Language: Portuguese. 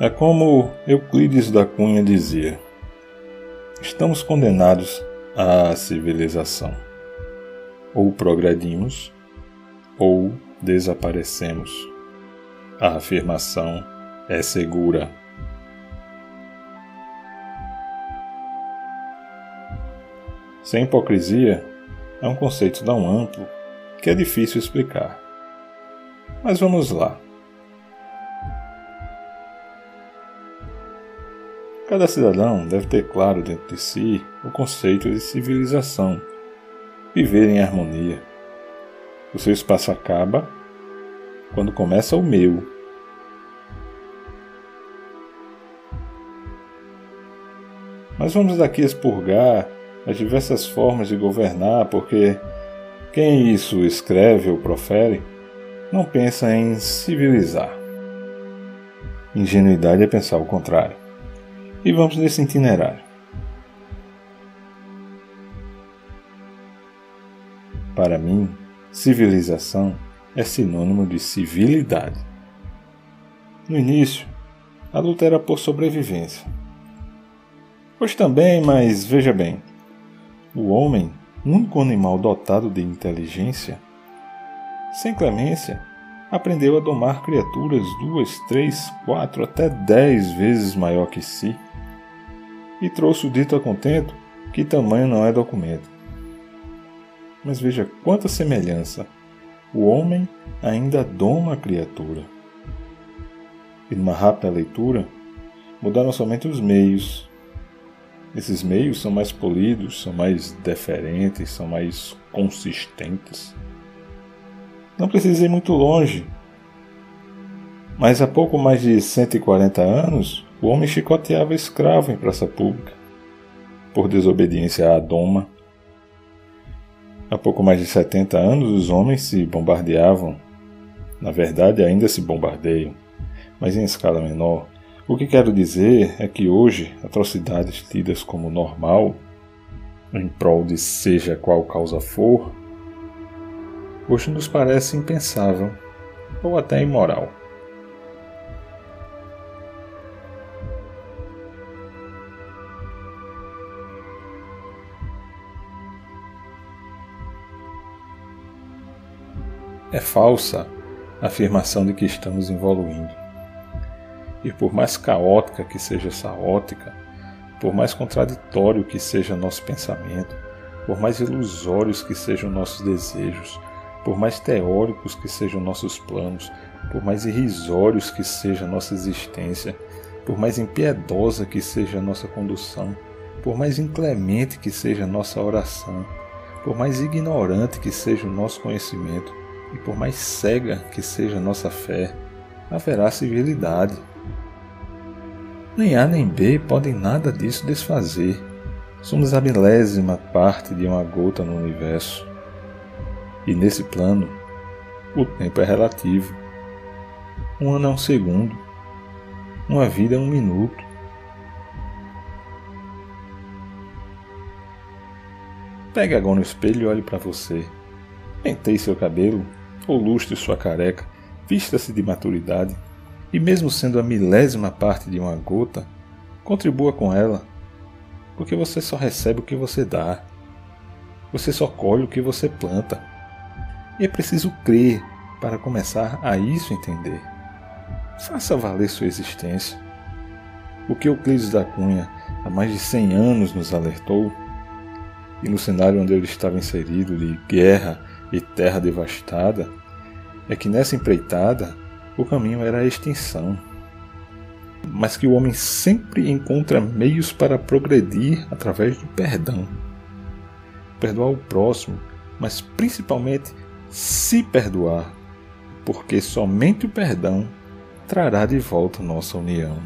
É como Euclides da Cunha dizia: estamos condenados à civilização. Ou progredimos, ou desaparecemos. A afirmação é segura. Sem hipocrisia é um conceito tão amplo que é difícil explicar. Mas vamos lá. Cada cidadão deve ter claro dentro de si o conceito de civilização, viver em harmonia. O seu espaço acaba quando começa o meu. Mas vamos daqui expurgar as diversas formas de governar, porque quem isso escreve ou profere não pensa em civilizar. Ingenuidade é pensar o contrário. E vamos nesse itinerário. Para mim, civilização é sinônimo de civilidade. No início, a luta era por sobrevivência. Hoje também, mas veja bem: o homem, único animal dotado de inteligência, sem clemência, aprendeu a domar criaturas duas, três, quatro, até dez vezes maior que si, e trouxe o dito a contento que tamanho não é documento. Mas veja quanta semelhança o homem ainda doma a criatura. E numa rápida leitura, mudaram somente os meios. Esses meios são mais polidos, são mais deferentes, são mais consistentes. Não precisei muito longe. Mas há pouco mais de 140 anos, o homem chicoteava escravo em praça pública, por desobediência à doma. Há pouco mais de 70 anos, os homens se bombardeavam. Na verdade, ainda se bombardeiam, mas em escala menor. O que quero dizer é que hoje, atrocidades tidas como normal, em prol de seja qual causa for, hoje nos parece impensável ou até imoral. É falsa a afirmação de que estamos evoluindo. E por mais caótica que seja essa ótica, por mais contraditório que seja nosso pensamento, por mais ilusórios que sejam nossos desejos, por mais teóricos que sejam nossos planos, por mais irrisórios que seja nossa existência, por mais impiedosa que seja nossa condução, por mais inclemente que seja nossa oração, por mais ignorante que seja o nosso conhecimento, e por mais cega que seja nossa fé, haverá civilidade. Nem A nem B podem nada disso desfazer. Somos a milésima parte de uma gota no universo. E nesse plano, o tempo é relativo. Um ano é um segundo, uma vida é um minuto. Pegue agora no espelho e olhe para você. Penteie seu cabelo, ou lustre sua careca, vista-se de maturidade, e mesmo sendo a milésima parte de uma gota, contribua com ela, porque você só recebe o que você dá. Você só colhe o que você planta. E é preciso crer para começar a isso entender. Faça valer sua existência. O que Euclides da Cunha há mais de 100 anos nos alertou, e no cenário onde ele estava inserido de guerra e terra devastada, é que nessa empreitada o caminho era a extinção, mas que o homem sempre encontra meios para progredir através do perdão. Perdoar o próximo, mas principalmente se perdoar, porque somente o perdão trará de volta nossa união.